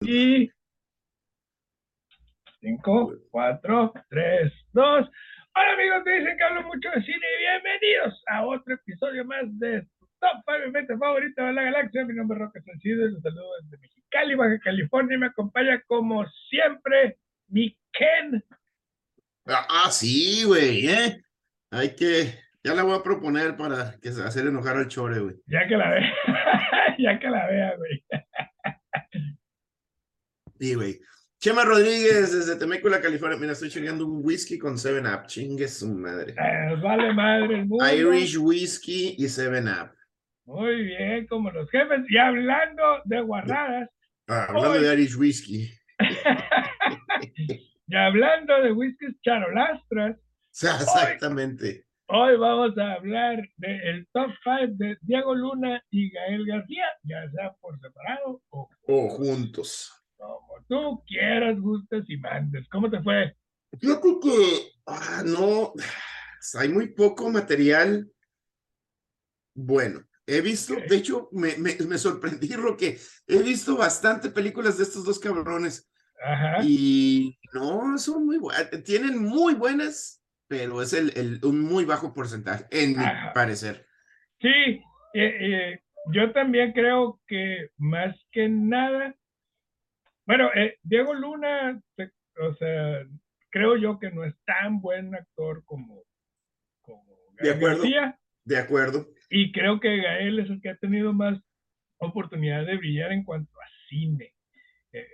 Y 5, 4, 3, 2. Hola amigos, te dicen que hablo mucho de cine y bienvenidos a otro episodio más de Top 5 Mente Favorita de la Galaxia. Mi nombre es Roque Sencillo y los saludo desde Mexicali, Baja California. Y me acompaña como siempre mi Ken. Ah, sí, güey, ¿eh? Hay que, ya la voy a proponer para que hacer enojar al chore, güey. Ya que la vea, ya que la vea, güey. Chema Rodríguez desde Temécula, California. Mira, estoy chingando un whisky con 7-Up. Chingue su madre. Eh, vale madre el mundo. Irish Whiskey y 7-Up. Muy bien, como los jefes. Y hablando de guardadas. Ah, hablando Hoy- de Irish Whiskey. y hablando de whiskies charolastras. Sea, exactamente. Hoy vamos a hablar del top 5 de Diego Luna y Gael García, ya sea por separado o O juntos. Como tú quieras, gustes y mandes. ¿Cómo te fue? Fíjate que ah, no, hay muy poco material bueno. He visto, de hecho, me, me, me sorprendí lo que he visto bastante películas de estos dos cabrones Ajá. y no son muy buenas, tienen muy buenas, pero es el, el, un muy bajo porcentaje, en mi parecer. Sí, eh, eh, yo también creo que más que nada, bueno, eh, Diego Luna, te- o sea, creo yo que no es tan buen actor como, como De Gael acuerdo. García. De acuerdo. Y creo que Gael es el que ha tenido más oportunidad de brillar en cuanto a cine. Eh, eh,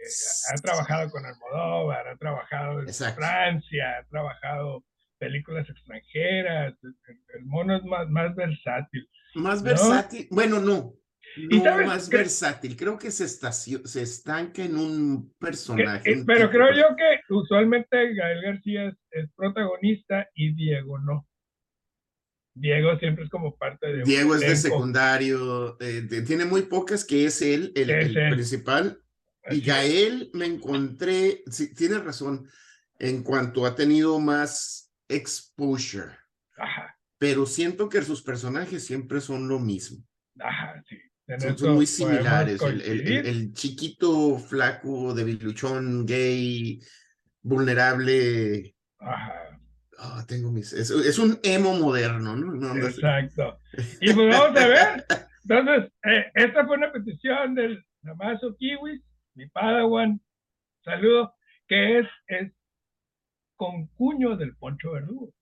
ha trabajado con Almodóvar, ha trabajado en Exacto. Francia, ha trabajado películas extranjeras. El, el mono es más, más versátil. Más ¿No? versátil, bueno, no. ¿Y No sabes más versátil, creo que se, estacio- se estanca en un personaje. eh, un pero tipo creo yo que usualmente Gael García es, es protagonista y Diego no. Diego siempre es como parte de un Diego es de elenco. secundario, eh, de- tiene muy pocas que es él, el, Que es el él. principal. Así Y. Gael me encontré, sí, tiene razón, en cuanto ha tenido más exposure, Ajá, pero siento que sus personajes siempre son lo mismo. ajá, sí. Son, muy similares. El, chiquito, flaco, debiluchón, gay, vulnerable. Ajá. Ah, tengo mis. Es, es un emo moderno, ¿no? No, no sé. Exacto. Y pues vamos a ver. Entonces, eh, esta fue una petición del Namazo Kiwis, mi Padawan, saludo, que es, es con cuño del Poncho Verdugo,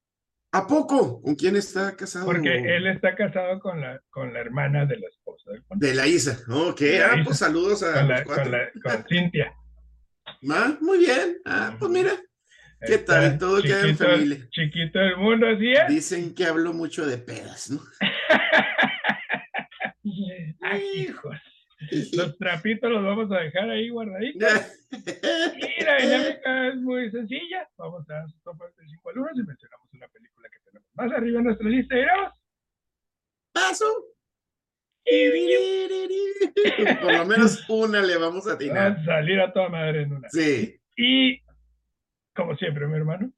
¿A poco? ¿Con quién está casado? porque él está casado con la, con la hermana de la esposa del De la Isa. Ok, la ah, Isa. pues saludos a con, los la, cuatro. con, la- con Cintia. Ah, muy bien. Ah, pues mira, ¿Qué Está tal? Todo queda en familia. Chiquito del mundo, así es. dicen que hablo mucho de pedas, ¿no? Ay, hijos. Los trapitos los vamos a dejar ahí guardaditos. Y la dinámica es muy sencilla. Vamos a dar su top de 5 alumnos y mencionamos una película que tenemos más arriba en nuestra lista. Y vamos. Paso. Por lo menos una le vamos a Va atinar. a salir a toda madre en una. Sí. Y, como siempre, mi hermano,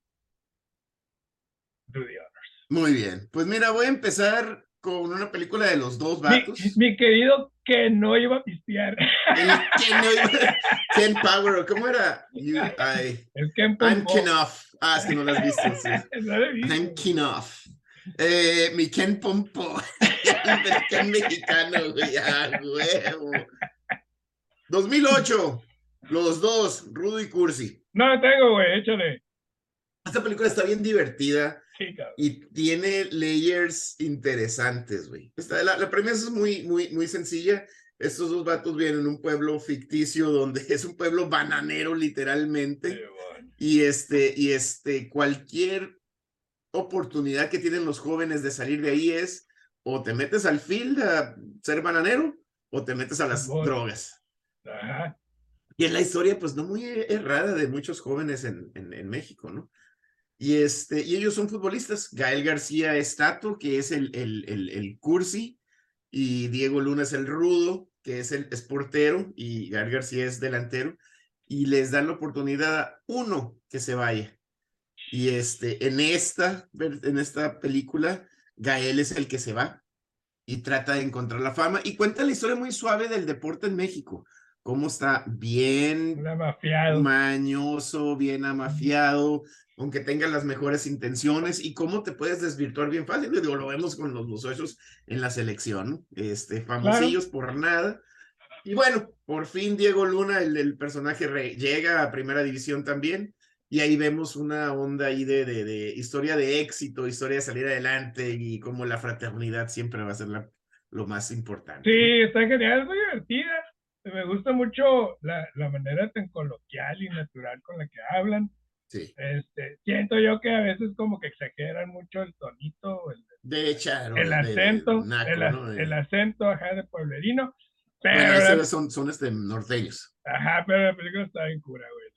do the honors. Muy bien. Pues mira, voy a empezar con una película de los dos Mi, vatos. mi querido que no iba a pistear. El Ken, Ken Power, ¿cómo era? You- I- El Ken I'm. Ken Off. Ah, es que no lo has visto. sí. No lo he visto. Off. Eh, mi Ken Pompo. El Ken mexicano, güey. Ah, huevo. 2008. Los dos, Rudo y Cursi. No lo tengo, güey, échale. Esta película está bien divertida Sí, cabrón. y tiene layers interesantes, güey. Esta- La, la premisa es muy, muy, muy sencilla. Estos dos vatos viven en un pueblo ficticio donde es un pueblo bananero, literalmente. Y este, y este, cualquier oportunidad que tienen los jóvenes de salir de ahí es o te metes al field a ser bananero o te metes a las drogas. Ajá. Y es la historia, pues, no muy errada de muchos jóvenes en, en, en México, ¿no? Y, este, y ellos son futbolistas. Gael García es Tato, que es el, el, el, el cursi, y Diego Luna es el rudo, que es el es portero, y Gael García es delantero, y les dan la oportunidad a uno que se vaya. Y este, en esta, en esta película, Gael es el que se va y trata de encontrar la fama y cuenta la historia muy suave del deporte en México cómo está bien amafiado. mañoso, bien amafiado, aunque tenga las mejores intenciones y cómo te puedes desvirtuar bien fácil. Digo, lo vemos con los muchachos en la selección, este, famosillos por nada. Y bueno, por fin Diego Luna, el, el personaje, re, llega a primera división también. Y ahí vemos una onda ahí de, de, de, historia de éxito, historia de salir adelante y cómo la fraternidad siempre va a ser la, lo más importante. Sí, está genial, es muy divertida. Me gusta mucho la, la manera tan coloquial y natural con la que hablan. Sí. Este, siento yo que a veces como que exageran mucho el tonito, el, de echar, el acento, de, naco, el, ¿no? el, acento ajá, de pueblerino. Pero bueno, la, esos son, son este, norteños. Ajá, pero la película está bien cura, güey.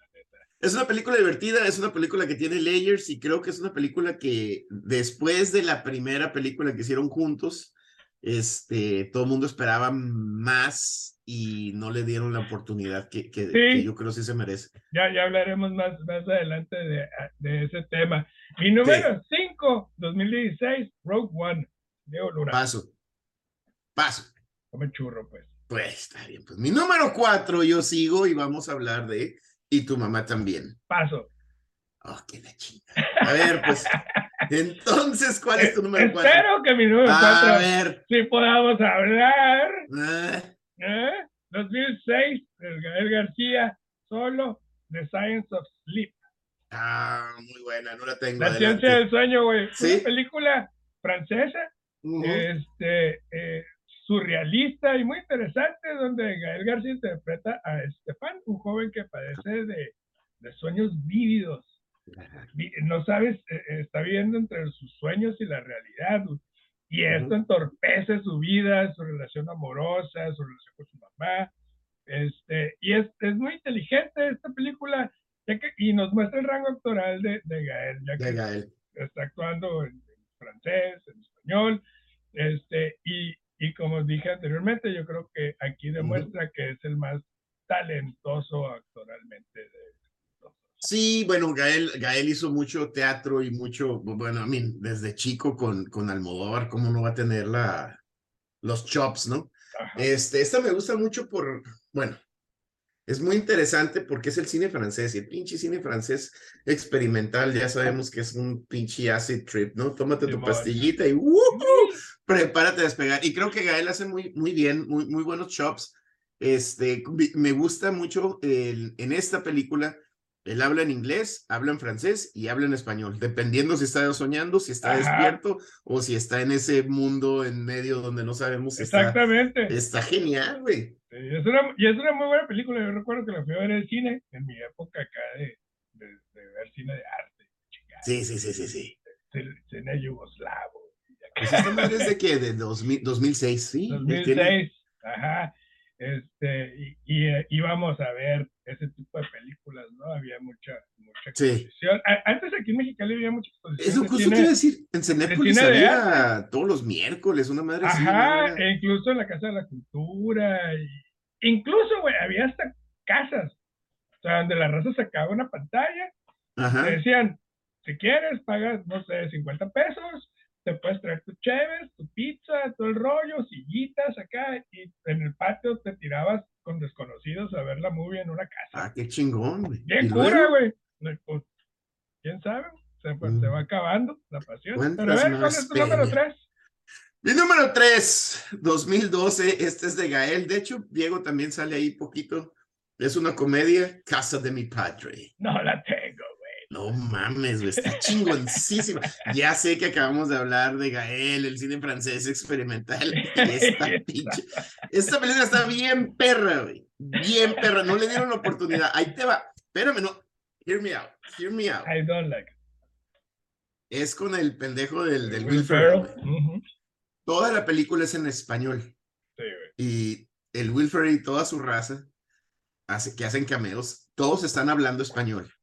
Es una película divertida, es una película que tiene layers y creo que es una película que después de la primera película que hicieron juntos, este, todo el mundo esperaba más y no le dieron la oportunidad que, que, Sí. que yo creo sí se merece. Ya, ya hablaremos más, más adelante de, de ese tema. Mi número 5, 2016, Rogue One, Luna. Paso. Paso. Come churro, pues. Pues está bien. Pues mi número cuatro, yo sigo y vamos a hablar de Y tu mamá también. Paso. Oh, qué la chinga. A ver, pues. Entonces, ¿cuál es tu número cuatro? Espero que mi número A 4 ver. sí podamos hablar. Ah, ¿eh? 2006, el Gael García, solo, The Science of Sleep. Ah, muy buena, no la tengo. La adelante. ciencia del sueño, güey. Sí. Una película francesa, este, eh, surrealista y muy interesante, donde Gael García interpreta a Estefan, un joven que padece de, de sueños vívidos. Vi- No sabes, eh, eh, está viviendo entre sus sueños y la realidad. Y esto entorpece su vida, su relación amorosa, su relación con su mamá. Este, y es, es muy inteligente esta película, ya que, y nos muestra el rango actoral de, de Gael, ya que De Gael. está actuando en, en francés, en español, este, y como dije anteriormente, yo creo que aquí demuestra que es el más talentoso actoralmente de. Sí, bueno, Gael, Gael hizo mucho teatro y mucho, bueno, a mí, desde chico con, con Almodóvar, ¿cómo no va a tener la, los chops, no? Ajá. Este, esta me gusta mucho por, bueno, es muy interesante porque es el cine francés y el pinche cine francés experimental, ya sabemos que es un pinche acid trip, ¿no? Tómate tu pastillita y ¡uh! Prepárate a despegar. Y creo que Gael hace muy, muy bien, muy, muy buenos chops. Este, me gusta mucho el- en esta película, él habla en inglés, habla en francés y habla en español, dependiendo si está soñando, si está Ajá. despierto o si está en ese mundo en medio donde no sabemos si está. Exactamente. Está genial, güey. Es una, y es una muy buena película. Yo recuerdo que la fui a ver en el cine, en mi época acá de, de, de ver cine de arte. chingada, Sí, sí, sí, sí, sí. Cine yugoslavo. Pues esta madre es de que de 2000, 2006, sí. él 2006. tiene- Ajá. Este, y, y, eh, íbamos a ver ese tipo de películas, ¿no? Había mucha, mucha Sí. exposición. A- Antes aquí en Mexicali había mucha exposición. Eso justo a decir, en Cenépolis de había todos los miércoles, una madre así. Ajá, e incluso en la Casa de la Cultura. Y, incluso, güey, había hasta casas. O sea, donde la raza sacaba una pantalla. Ajá. decían, si quieres, pagas, no sé, 50 pesos. Te puedes traer tu cheves, tu pizza, todo el rollo, sillitas acá. Y en el patio te tirabas con desconocidos a ver la movie en una casa. Ah, qué chingón, güey. Bien ¿Y cura, güey. Pues, ¿Quién sabe? Se, pues, se Mm. va acabando la pasión. ¿Cuántas Pero a ver, ¿cuál es tu número peña? 3? Mi número 3, 2012, este es de Gael. De hecho, Diego también sale ahí poquito. Es una comedia, Casa de mi Padre. No la tengo. No mames, güey, está chingoncísima. Ya sé que acabamos de hablar de Gael, el cine francés experimental. Esta pinche. Esta película está bien perra, güey. Bien perra. No le dieron la oportunidad. Ahí te va. Espérame, no. Hear me out. Hear me out. I don't like it. Es con el pendejo del, del Will Will Ferrell. Toda la película es en español. Sí, güey. Y el Will Ferrell y toda su raza hace, que hacen cameos, todos están hablando español.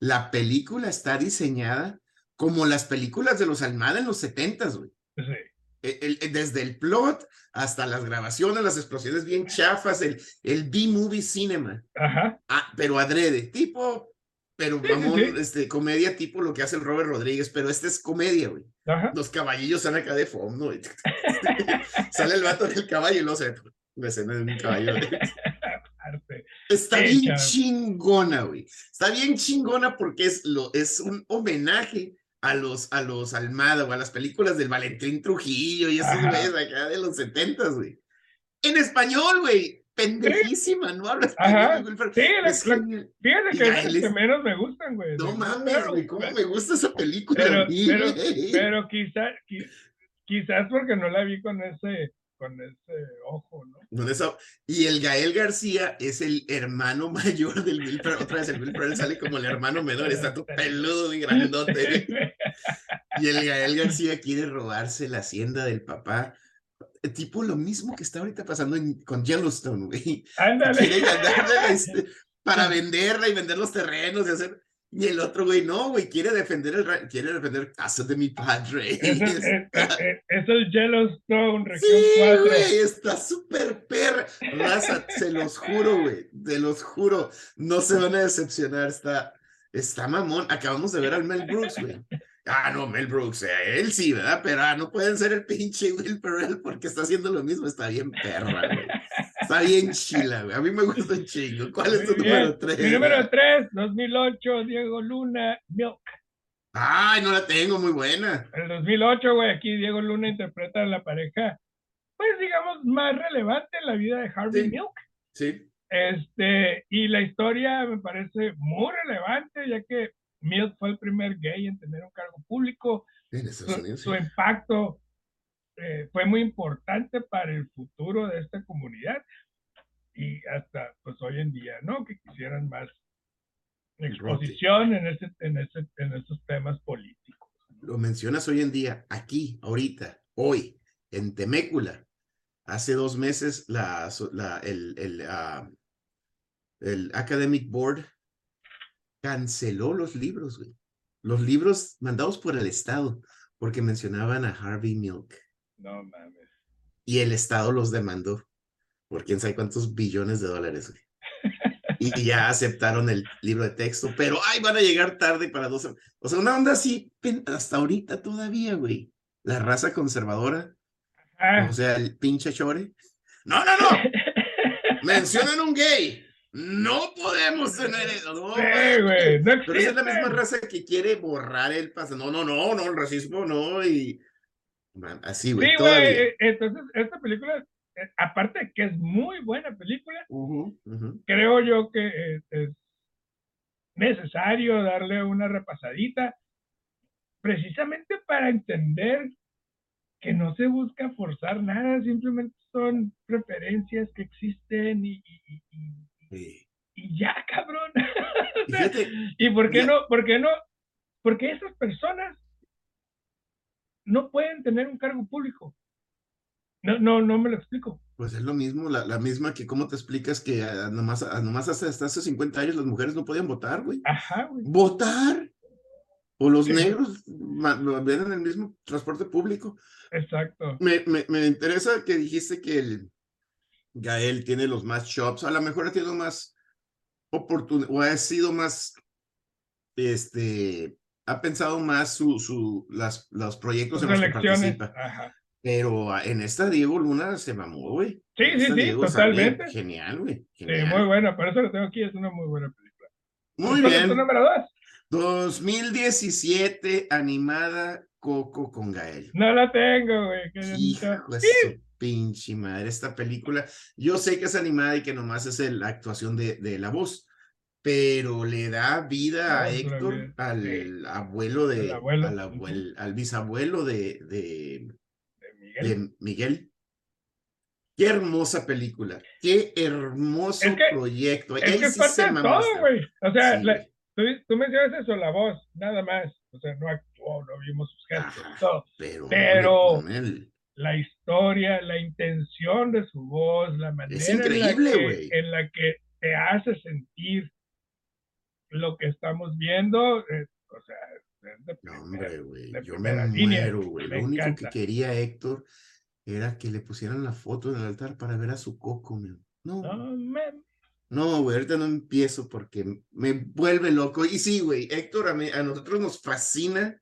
La película está diseñada como las películas de los Almada en los 70 güey. Sí. El- el- el- desde el plot hasta las grabaciones, las explosiones bien chafas, el, el B-movie cinema, Ajá. ah, pero adrede, tipo, pero Sí, sí, sí. este, comedia tipo lo que hace el Robert Rodríguez, pero este es comedia, güey. Ajá. Los caballillos están acá de fondo. Sale el vato del caballo y luego se la escena de un caballo. Está Sí, bien chingona, güey. Está bien chingona porque es, lo, es un homenaje a los, a los Almada o a las películas del Valentín Trujillo y esos güeyes acá de los setentas, güey. En español, güey. Pendejísima, no habla español, güey, Sí, la- es la- fíjate que es que menos me gustan, güey. No mames, güey, cómo me gusta esa película. Pero, a mí, pero, pero quizá, qui- quizás porque no la vi con ese, con ese ojo, ¿no? No, esa- Y el Gael García es el hermano mayor del Ferrell. Otra vez el Ferrell sale como el hermano menor, está todo peludo y grandote. Y el Gael García quiere robarse la hacienda del papá. Tipo lo mismo que está ahorita pasando en- con Yellowstone, güey. Ándale. Quiere ganarla este, para venderla y vender los terrenos y hacer. Y el otro güey, no, güey, quiere defender el quiere defender casa de mi padre. Es, el- es, Está- es- es el Yellowstone, región Sí, 4. güey, está súper perra. Raza, se los juro, güey, te los juro, no se van a decepcionar, está, está mamón. Acabamos de ver al Mel Brooks, güey. Ah, no, Mel Brooks, eh, él sí, ¿verdad? Pero ah, no pueden ser el pinche Will Ferrell porque está haciendo lo mismo, está bien perra, güey. Está bien chila, güey. A mí me gusta un chingo. ¿Cuál es tu bien. número tres? Mi número 3, 2008, Diego Luna, Milk. Ay, no la tengo, muy buena. El 2008, güey, aquí Diego Luna interpreta a la pareja, pues digamos, más relevante en la vida de Harvey Sí. Milk. Sí. Este, y la historia me parece muy relevante, ya que Milk fue el primer gay en tener un cargo público. En Estados Su, Unidos. su impacto eh, fue muy importante para el futuro de esta comunidad y hasta pues hoy en día, ¿no? Que quisieran más exposición en, ese, en, ese, en esos temas políticos. lo mencionas hoy en día, aquí, ahorita, hoy, en Temécula. Hace dos meses la, la- el, el, ah, el Academic Board canceló los libros, güey. Los libros mandados por el Estado, porque mencionaban a Harvey Milk. No mames. Y el Estado los demandó por quién sabe cuántos billones de dólares, güey. Y ya aceptaron el libro de texto, pero ay, van a llegar tarde para dos. O sea, una onda así, hasta ahorita todavía, güey. La raza conservadora, o sea, el pinche chore. No, no, no. Mencionan un gay. No podemos tener eso. No, sí, güey. güey, no Pero esa es la misma raza que quiere borrar el pasado. No, no, no, no, el racismo no. Y Man, así, güey, Sí, güey, eh, entonces esta película, eh, aparte de que es muy buena película, creo yo que eh, es necesario darle una repasadita, precisamente para entender que no se busca forzar nada, simplemente son preferencias que existen y, y- Sí. y ya, cabrón. Y fíjate, ¿Y por qué Ya. no? ¿Por qué no? Porque esas personas no pueden tener un cargo público. No, no, no me lo explico. pues es lo mismo, la, la misma que, ¿cómo te explicas que ah, nomás, ah, nomás hasta, hasta hace 50 años las mujeres no podían votar, güey? Ajá, güey. ¿Votar? O los Sí. negros ven en el mismo transporte público. Exacto. Me, me, me interesa que dijiste que el Gael tiene los más shops, a lo mejor ha tenido más oportunidad, o ha sido más, este, ha pensado más su, su, las, los proyectos Sus en los que participa. Ajá. Pero ah, en esta Diego Luna se mamó, güey. Sí, sí, sí, Diego sale totalmente. Genial, güey. Sí, muy buena. Por eso lo tengo aquí. Es una muy buena película. Muy ¿Cuál es tu bien. número dos? 2017, animada Coco con Gael. No la tengo, güey. Hijo de su pinche madre, esta película. Yo sé que es animada y que nomás es la actuación de, de la voz, pero le da vida a Ah, Héctor, al Sí. abuelo de, Al abuelo, al, abuel- al bisabuelo de, de, de Miguel. de Miguel. Qué hermosa película, qué hermoso Es que- proyecto. Es que sí se todo, güey. O sea, Sí, la- güey. tú, tú mencionas eso, la voz, nada más. O sea, no actuó, no vimos sus gestos, Ajá. todo. pero, pero- la historia, la intención de su voz, la manera increíble, en, la que, en la que te hace sentir lo que estamos viendo, eh, o sea, de primera. hombre, güey. Yo me muero, güey. Lo único que encanta. quería Héctor era que le pusieran la foto en el altar para ver a su coco, man. No, No, man. no, güey, ahorita no empiezo porque me vuelve loco. Y sí, güey, Héctor, a, mí- a nosotros nos fascina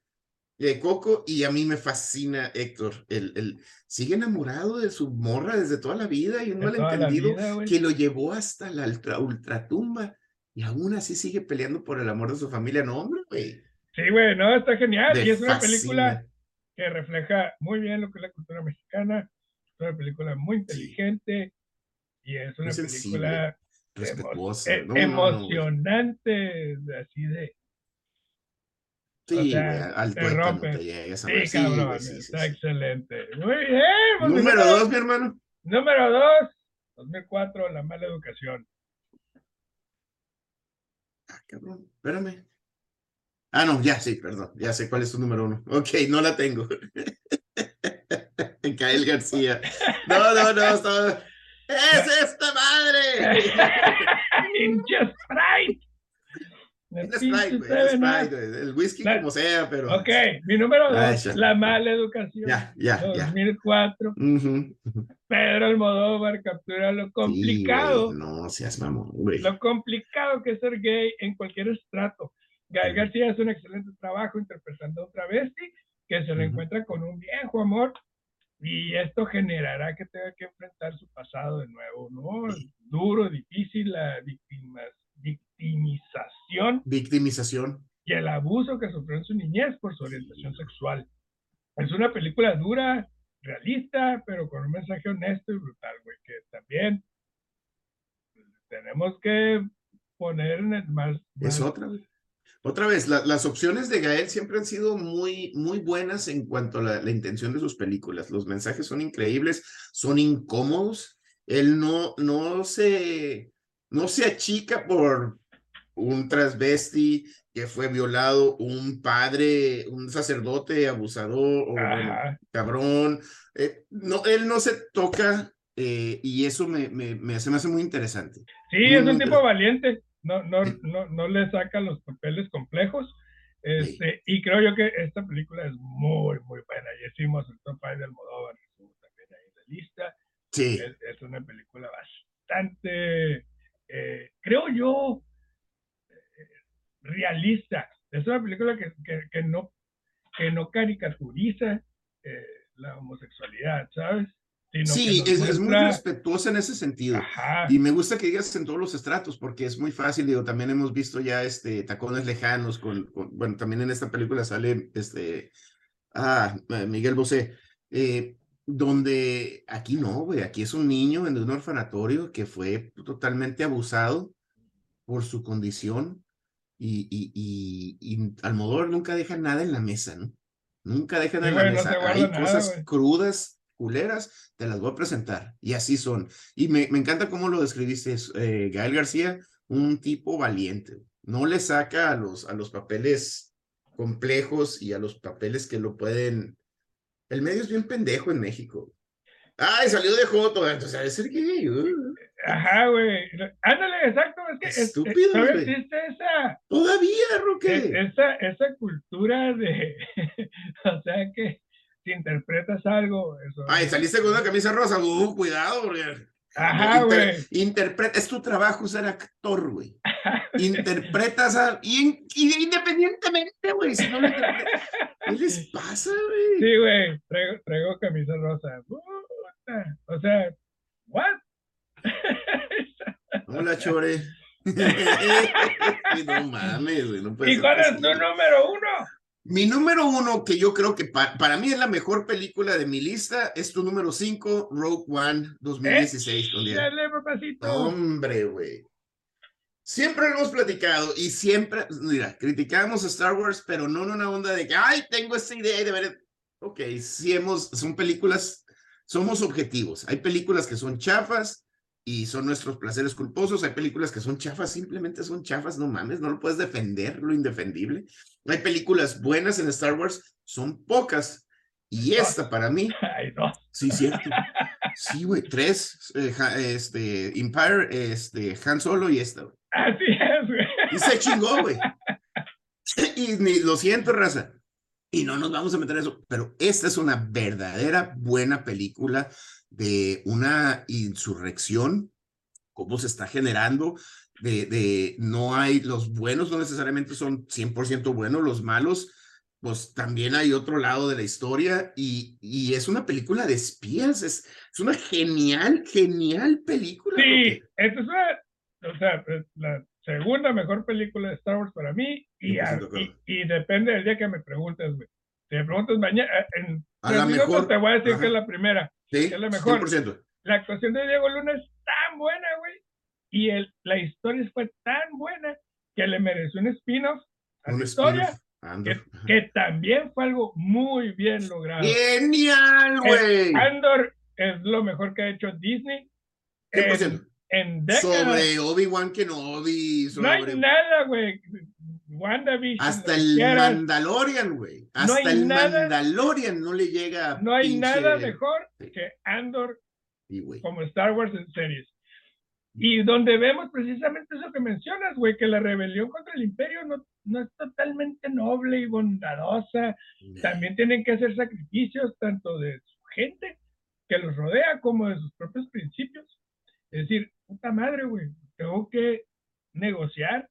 de Coco y a mí me fascina Héctor. El, el, sigue enamorado de su morra desde toda la vida y un malentendido que lo llevó hasta la ultra, ultratumba y aún así sigue peleando por el amor de su familia. No, hombre, güey. Sí, güey, no, está genial. y es una película que refleja muy bien lo que es la cultura mexicana. Es una película muy inteligente y es una película respetuosa, e emocionante, así de Sí, al te rompe. Te sí, cabrón, está excelente. Muy bien. Pues, Número dos, mi hermano. Número dos, 2004, La mala educación. Cabrón, espérame. Ah, no, ya sí, perdón, ya sé cuál es tu número uno. Ok, no la tengo. Cael García. No, no, no, está... ¡Es esta madre! ¡Ninja Sprite! el whisky como sea, pero... Ok, mi número dos, La mala educación. Ya, ya, 2004. Pedro Almodóvar captura lo complicado. no seas mamón, Lo complicado que es ser gay en cualquier estrato. Gael García hace un excelente trabajo interpretando a otra bestia que se le encuentra con un viejo amor y esto generará que tenga que enfrentar su pasado de nuevo, ¿no? Duro, difícil, la víctima victimización. Victimización. Y el abuso que sufrió en su niñez por su orientación sexual. Es una película dura, realista, pero con un mensaje honesto y brutal, güey, que también tenemos que poner en el más... Es otra, Otra vez, las opciones de Gael siempre han sido muy, muy buenas en cuanto a la, la, intención de sus películas. Los mensajes son increíbles, son incómodos. Él no, no se, no se achica por un transvesti que fue violado, un padre, un sacerdote abusador o cabrón. Eh, no, él no se toca eh, y eso me, me, me, hace, me hace muy interesante. Sí, es un tipo valiente. No, no, no, no le saca los papeles complejos. Este, Y creo yo que esta película es muy, muy buena. Y hicimos el top 5 de Almodóvar, también ahí en la lista. Sí. Es, es una película bastante, eh, creo yo, realista. Es una película que, que, no, que no caricaturiza eh, la homosexualidad, ¿sabes? sí, es, muy respetuosa en ese sentido. Y me gusta que digas en todos los estratos, porque es muy fácil. Digo, también hemos visto ya este tacones lejanos con, bueno, también en esta película sale este, ah, Miguel Bosé, eh, donde aquí no, güey, aquí es un niño en un orfanatorio que fue totalmente abusado por su condición y, y, y, Almodóvar nunca deja nada en la mesa, ¿no? Nunca deja nada en la mesa. Hay cosas crudas, culeras, te las voy a presentar. Y así son. Y me, me encanta cómo lo describiste, eh, Gael García, un tipo valiente. No le saca a los, a los papeles complejos y a los papeles que lo pueden. El medio es bien pendejo en México. Ay, salió de Joto, entonces debe ser gay. Uh. Ajá, güey. Ándale, exacto. Es que Estúpido. Existe esa. Todavía, Roque. Esa, esa cultura de. o sea que si interpretas algo. Eso, Ay, saliste con una camisa rosa. Uh, cuidado, porque. Ajá, güey. interpreta, es tu trabajo ser actor, güey. Interpretas a. Y, independientemente, güey, si no ¿Qué les pasa, güey? Sí, güey. Traigo, traigo camisa rosa. Uh, o sea, ¿what? Hola, Chore. no mames, güey. No ¿Y cuál es tu número uno? Mi número uno, que yo creo que para mí es la mejor película de mi lista, es tu número cinco, Rogue One 2016. ¿Eh? Dale, papacito. Hombre, güey. Siempre lo hemos platicado y siempre, mira, criticamos a Star Wars, pero no en una onda de que, ay, tengo esta idea y de ver. Ok, sí hemos, son películas, somos objetivos. Hay películas que son chafas, y son nuestros placeres culposos. Hay películas que son chafas, simplemente son chafas, no mames, no lo puedes defender, lo indefendible. Hay películas buenas en Star Wars, son pocas. Y esta para mí, Ay, no. sí, cierto. Sí, güey, tres, eh, este, Empire, este, Han Solo y esta. Así es, güey. Y se chingó, güey. Y ni, lo siento, raza. Y no nos vamos a meter en eso, pero esta es una verdadera buena película de una insurrección, cómo se está generando, de, de no hay, los buenos no necesariamente son 100% buenos, los malos pues también hay otro lado de la historia y, y es una película de espías, es, es una genial, genial película. Sí, esta es una, o sea, la segunda mejor película de Star Wars para mí y, y, depende del día que me preguntes, güey. Si me preguntas mañana, eh, en a la mejor, te voy a decir que es la primera. Sí, que es la mejor. 100%. La actuación de Diego Luna es tan buena, güey, y el, la historia fue tan buena que le mereció un spin-off a la historia Andor. Que, también fue algo muy bien logrado. Genial, güey. Andor es lo mejor que ha hecho Disney. En, en Sobre Obi-Wan Kenobi. No hay nada, güey. WandaVision. Hasta el Mandalorian, güey. Hasta el Mandalorian no le llega. No hay nada mejor que Andor como Star Wars en series. Y donde vemos precisamente eso que mencionas, güey, que la rebelión contra el imperio no, no es totalmente noble y bondadosa. También tienen que hacer sacrificios tanto de su gente que los rodea como de sus propios principios. Es decir, puta madre, güey, tengo que negociar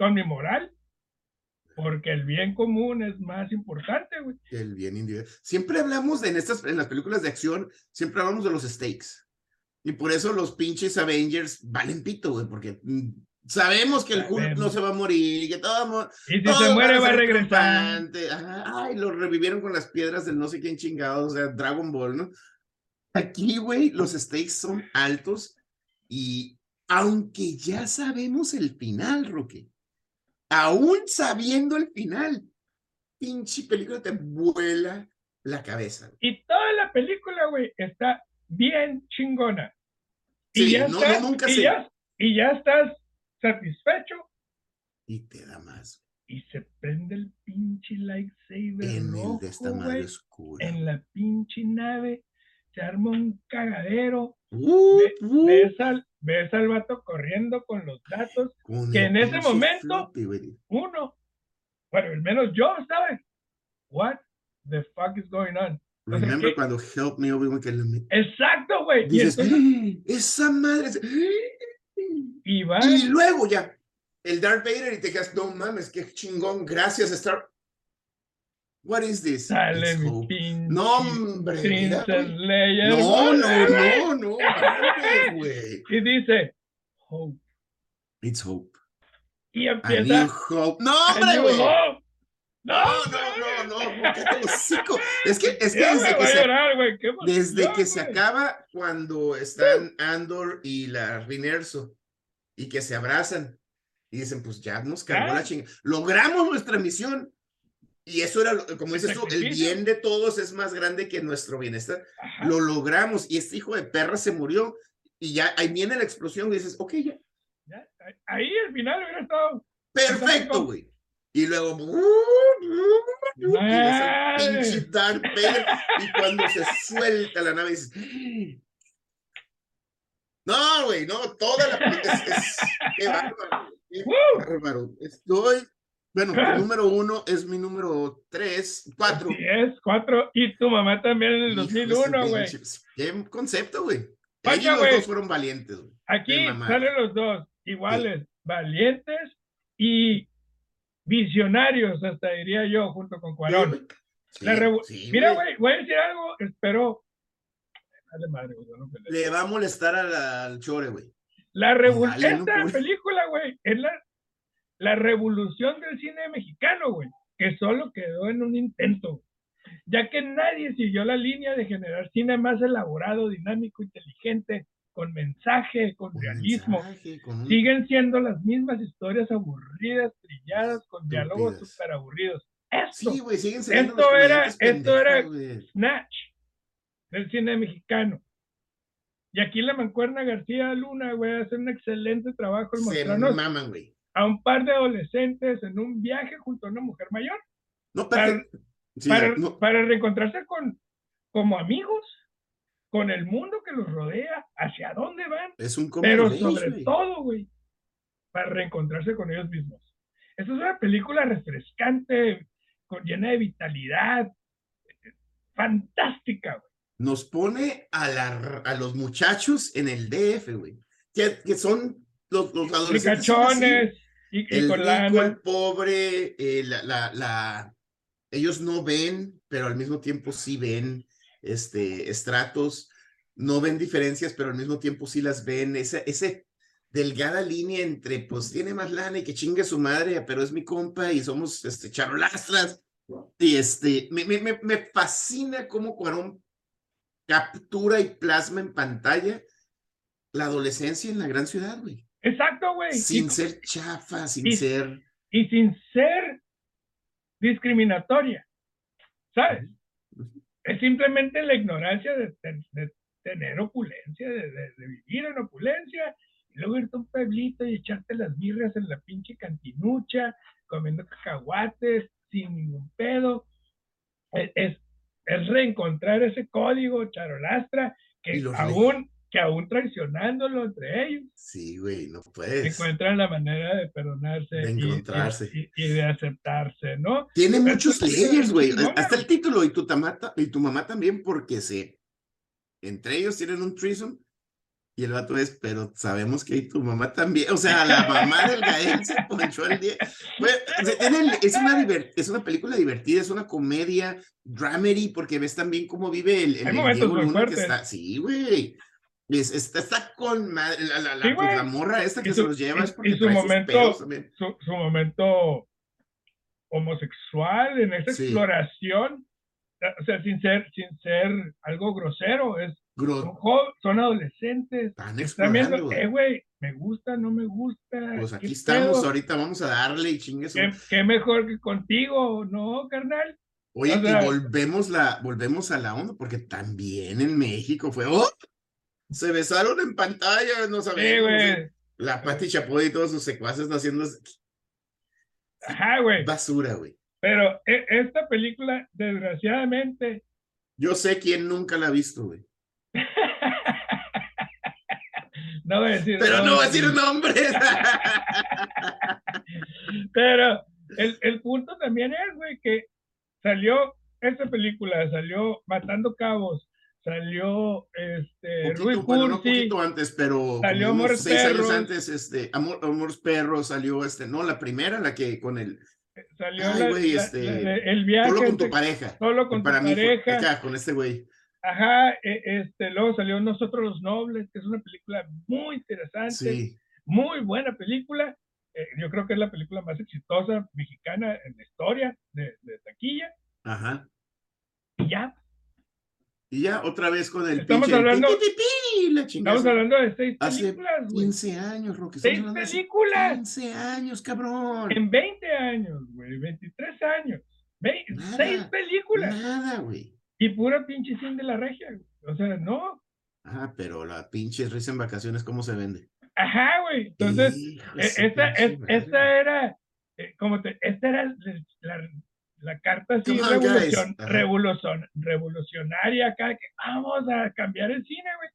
con mi moral porque el bien común es más importante, güey. El bien individual. Siempre hablamos de, en estas, en las películas de acción, siempre hablamos de los stakes. Y por eso los pinches Avengers valen pito, güey, porque mm, sabemos que el Hulk no se va a morir y que todo. Y si se muere va a regresar. Ay, lo revivieron con las piedras del no sé quién chingado, o sea, Dragon Ball, ¿no? Aquí, güey, los stakes son altos y aunque ya sabemos el final, Roque, aún sabiendo el final, pinche película te vuela la cabeza. Y toda la película, güey, está bien chingona. Y ya no, estás, nunca y Ya, y ya estás satisfecho. Y te da más. Y se prende el pinche lightsaber en el de esta madre oscura. En la pinche nave se arma un cagadero. Uh, al, ves, al, vato corriendo con los datos. que en ese momento, uno, bueno, al menos yo, ¿sabes? What the fuck is going on? Remember cuando Help Me Obi-Wan que Exacto, güey. Dices, ¡Ah! esa madre. Y, va... y luego ya, el Darth Vader y te quedas, no mames, qué chingón, gracias Star. What is this? Sale no, hombre. No, no, no, no, güey. Y dice, Hope. It's Hope. Y empieza. Hope. No, hombre, güey. No, no, no, no, Es que, es que desde que, se, desde que se acaba cuando están Andor y la Rinerso y que se abrazan y dicen, pues ya nos cargó la chinga. Logramos nuestra misión. Y eso era, como dices tú, el bien de todos es más grande que nuestro bienestar. Lo logramos y este hijo de perra se murió y ya ahí viene la explosión y dices, ok, ya. ya ahí al final hubiera estado. Perfecto, güey. Y luego, y, pinche Darth y cuando se suelta la nave, dices, no, güey, no, toda la es, es qué bárbaro, qué bárbaro. Estoy, bueno, tu número uno es mi número tres, cuatro. es, cuatro, y tu mamá también en el 2001, güey. Qué concepto, güey. Ellos los dos fueron valientes, güey. Aquí salen los dos, iguales, valientes y visionarios, hasta diría yo, junto con Cuarón. Mira, güey, voy a decir algo, espero. Le va a molestar al chore, güey. La revolución, esta película, güey, es la, la revolución del cine mexicano, güey, que solo quedó en un intento, ya que nadie siguió la línea de generar cine más elaborado, dinámico, inteligente, con mensaje, con, realismo. Siguen siendo las mismas historias aburridas, trilladas, con diálogos súper aburridos. Esto, esto era, esto era Snatch del cine mexicano. Y aquí la mancuerna García Luna, güey, hace un excelente trabajo en mostrarnos a un par de adolescentes en un viaje junto a una mujer mayor. No, para, para, reencontrarse con como amigos con el mundo que los rodea, hacia dónde van. Es un Pero sobre todo, güey, para reencontrarse con ellos mismos. Esta es una película refrescante, con, llena de vitalidad, fantástica, güey. Nos pone a, la, a los muchachos en el DF, güey, que, que son los, los adolescentes. Y, y el con rico, lana. el pobre, eh, la, la, la, ellos no ven, pero al mismo tiempo sí ven este, estratos, no ven diferencias, pero al mismo tiempo sí las ven, ese, ese delgada línea entre, pues tiene más lana y que chingue su madre, pero es mi compa y somos este, charolastras. Y este, me, me, me fascina cómo Cuarón captura y plasma en pantalla la adolescencia en la gran ciudad, güey. Exacto, güey. Sin y, ser chafa, sin y- ser... y sin ser discriminatoria. ¿Sabes? Es simplemente la ignorancia de, de- de tener opulencia, de, vivir en opulencia, y luego irte a un pueblito y echarte las birrias en la pinche cantinucha, comiendo cacahuates, sin ningún pedo. Es, es, es reencontrar ese código charolastra que aún, que aún traicionándolo entre ellos, Sí, güey, no puedes. encuentran la manera de perdonarse De y- y- encontrarse. Y, y de aceptarse, ¿no? Tiene Pero muchos layers, güey. chingona, Hasta el título y tu, tamata, y tu mamá también, porque se. Entre ellos tienen un threesome y el vato es, pero sabemos que tu mamá también. O sea, la mamá del Gael se ponchó el día. Tiene- es, una es una película divertida, es una comedia, dramedy, porque ves también cómo vive el, el, el Luna que está. Sí, güey. Es- está, está con madre, la, la, la, Sí, pues, la morra esta que su- se los lleva y- es porque y su trae sus momento- pedos. Su, su momento homosexual en esa Sí. exploración, o sea, sin ser, sin ser algo grosero, es son, adolescentes, Están viendo, eh, güey, me gusta, no me gusta. Pues ¿qué aquí estamos, pedo? ahorita vamos a darle y chingue su- ¿Qué, qué mejor que contigo, ¿no, carnal? Oye, o sea- y volvemos, la, volvemos a la onda, porque también en México fue, ¡oh! Se besaron en pantalla, no Sí, sabemos. güey. La Pati Chapoy y todos sus secuaces haciendo Ajá, güey. basura, güey. Pero e- esta película, desgraciadamente, Yo sé quién nunca la ha visto, güey. no voy a decir. Pero no voy a decir nombres. Pero el, el punto también es, güey, que salió esta película, salió Matando Cabos, salió este Poquito, bueno, no Cursi, poquito antes, pero Salió como unos seis años antes, este, Amor, Amores Perros salió, este, no, la primera, la que con el, salió Ay, la- güey, la- este, la- el viaje solo con tu pareja. solo con Para tu mí fue pareja, acá, con este güey. ajá, e- este, luego salió Nosotros los Nobles, que es una película muy interesante, Sí. muy buena película, eh, yo creo que es la película más exitosa mexicana en la historia de, de taquilla, Ajá. y ya, Y ya otra vez con el Estamos pinche hablando- pi, pi, la estamos hablando de seis Hace películas, güey. 15 años, Roque. Seis hace películas 15 años, cabrón. en 20 años, güey, 23 años, Ve- Nada, seis películas Nada, güey. y pura pinche cine de la regia, güey. o sea, no, Ah, pero la pinche risa en vacaciones, ¿cómo se vende? ajá, güey, entonces, eh, esta, es- esta era, eh, como te, esta era la, la carta Come on, guys. revolucion- revolucion- revolucionaria acá, que vamos a cambiar el cine, güey.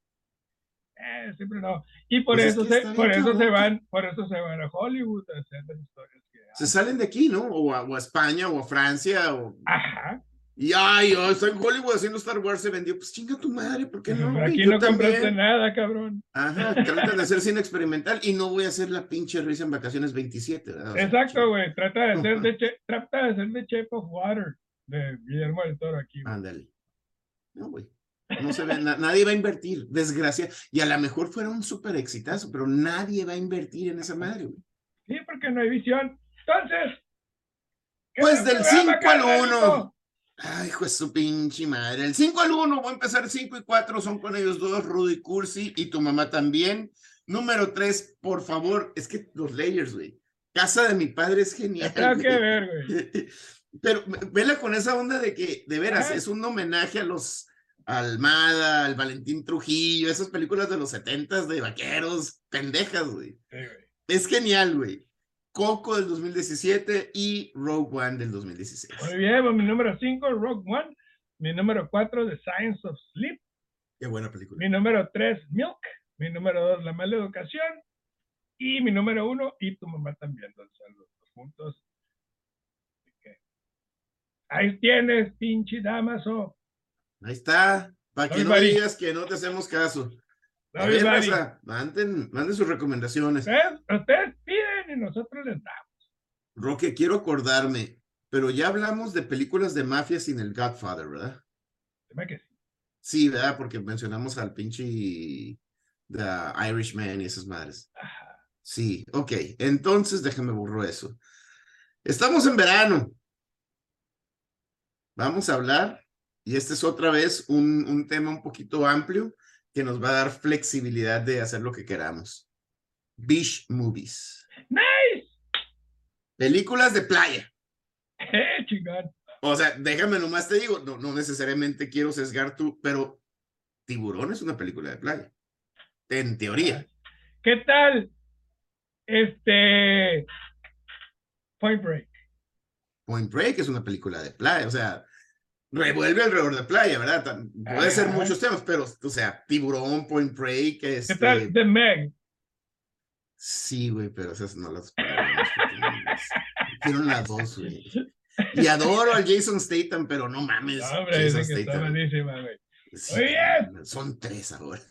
Eh, siempre no. Y por Pues es eso, que se, por eso se van, por eso se van a Hollywood a hacer las historias que Se salen de aquí, ¿no? O a, o a España o a Francia. O... Ajá. Y ay, yo estoy en Hollywood haciendo Star Wars, se vendió. Pues chinga tu madre, ¿por qué no? güey? Aquí Yo no compraste también. nada, cabrón. Ajá, tratan de hacer cine experimental y no voy a hacer la pinche risa en vacaciones 27, ¿verdad? O sea, Exacto, güey. Trata de hacer de, Che- trata de hacer de Shape of Water de Guillermo del Toro aquí. güey. Ándale. No, güey. No se ve, na- nadie va a invertir, desgracia. Y a lo mejor fuera un súper exitazo, pero nadie va a invertir en esa madre, güey. Sí, porque no hay visión. Entonces. ¿qué Pues es el del programa, 5 al carnalito? 1. Ay, hijo de su pinche madre. El 5 al 1, voy a empezar 5 y 4, son con ellos dos, Rudy Cursi y tu mamá también. Número 3, por favor, es que los layers, güey. Casa de mi padre es genial. Tengo que ver, güey. Pero vela con esa onda de que, de veras, Ajá. es un homenaje a los Almada, al Valentín Trujillo, esas películas de los setentas de vaqueros, pendejas, güey. Sí, güey. Es genial, güey. Coco del 2017 y Rogue One del 2016. Muy bien, pues, mi número 5, Rogue One. Mi número 4, The Science of Sleep. Qué buena película. Mi número 3, Milk. Mi número 2, La Mala Educación. Y mi número 1, y tu mamá también. Entonces, los dos que, Ahí tienes, pinche Damaso. Ahí está. Para que no digas que no te hacemos caso. A ver, manden, manden sus recomendaciones. Ustedes, ustedes piden y nosotros nosotros le damos. Roque, quiero acordarme, pero ya hablamos de películas de mafia sin el Godfather, ¿verdad? Dime que sí. Sí, ¿verdad? Porque mencionamos al pinche The Irishman y esas madres. Ajá. Sí, ok. Entonces déjame borro eso. Estamos en verano. Vamos a hablar, y este es otra vez un, un tema un poquito amplio que nos va a dar flexibilidad de hacer lo que queramos. Beach movies. ¡Nice! Películas de playa. ¡Eh, chingón! O sea, déjame nomás te digo, no, no necesariamente quiero sesgar tú, pero Tiburón es una película de playa. En teoría. ¿Qué tal? Este. Point Break. Point Break es una película de playa, o sea, revuelve alrededor de playa, ¿verdad? Puede ser muchos temas, pero, o sea, Tiburón, Point Break, ¿Qué este... tal? The Meg. Sí, güey, pero esas no las no Quiero las dos, güey. Y adoro al Jason Statham, pero no mames. No, hombre, Jason que Statham. güey. Sí, Muy bien. Son tres ahora.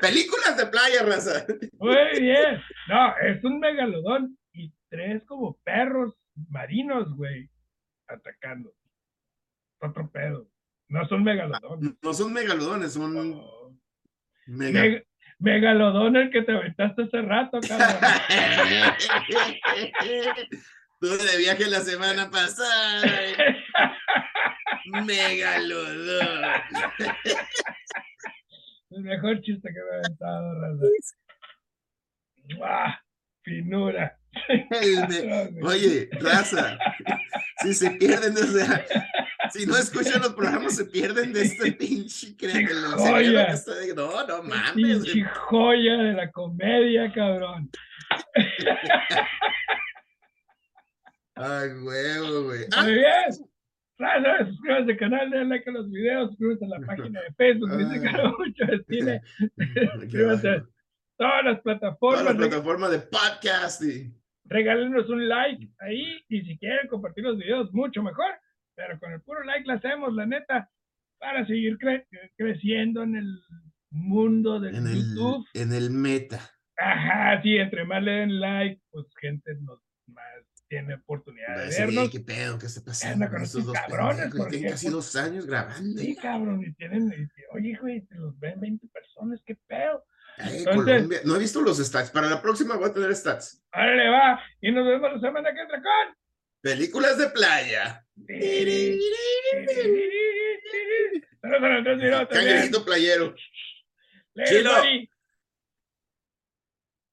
Películas de playa, raza. Muy bien. No, es un megalodón y tres como perros marinos, güey, atacando. Otro pedo. No son megalodones. No son megalodones, son No. mega. Meg- megalodón el que te aventaste hace rato, cabrón. Estuve de viaje la semana pasada. Megalodón. El mejor chiste que me ha aventado, raza. ¡Mua! Finura. Oye, raza, si se pierden, o sea, si no escuchan los programas, se pierden de este pinche crea- del cerebro Joya. que está de- No, no mames. Pinche joya de la comedia, cabrón. Ay, huevo, güey. Ah, Muy bien. Raza, suscríbanse al canal, denle like a los videos, suscríbanse a la página de Facebook, dice que no mucho de cine. Suscríbanse a todas las plataformas. la plataforma de podcast y regálenos un like ahí y si quieren compartir los videos, mucho mejor. Pero con el puro like la hacemos, la neta, para seguir cre- creciendo en el mundo del en el, YouTube. en el meta. Ajá, sí, entre más le den like, pues gente nos más tiene oportunidad de vernos. "Ey, ¿Qué pedo? ¿Qué está pasando con estos dos cabrones? pendejos? ¿Por Tienen casi dos años grabando. Sí, cabrón, y tienen, y- oye, güey, te los ven 20 personas, qué pedo. Ay, Entonces- Colombia. No he visto los stats. Para la próxima voy a tener stats. Ahora le va, y nos vemos la semana que entra con. Películas de playa. Cangrejito playero. Chilo.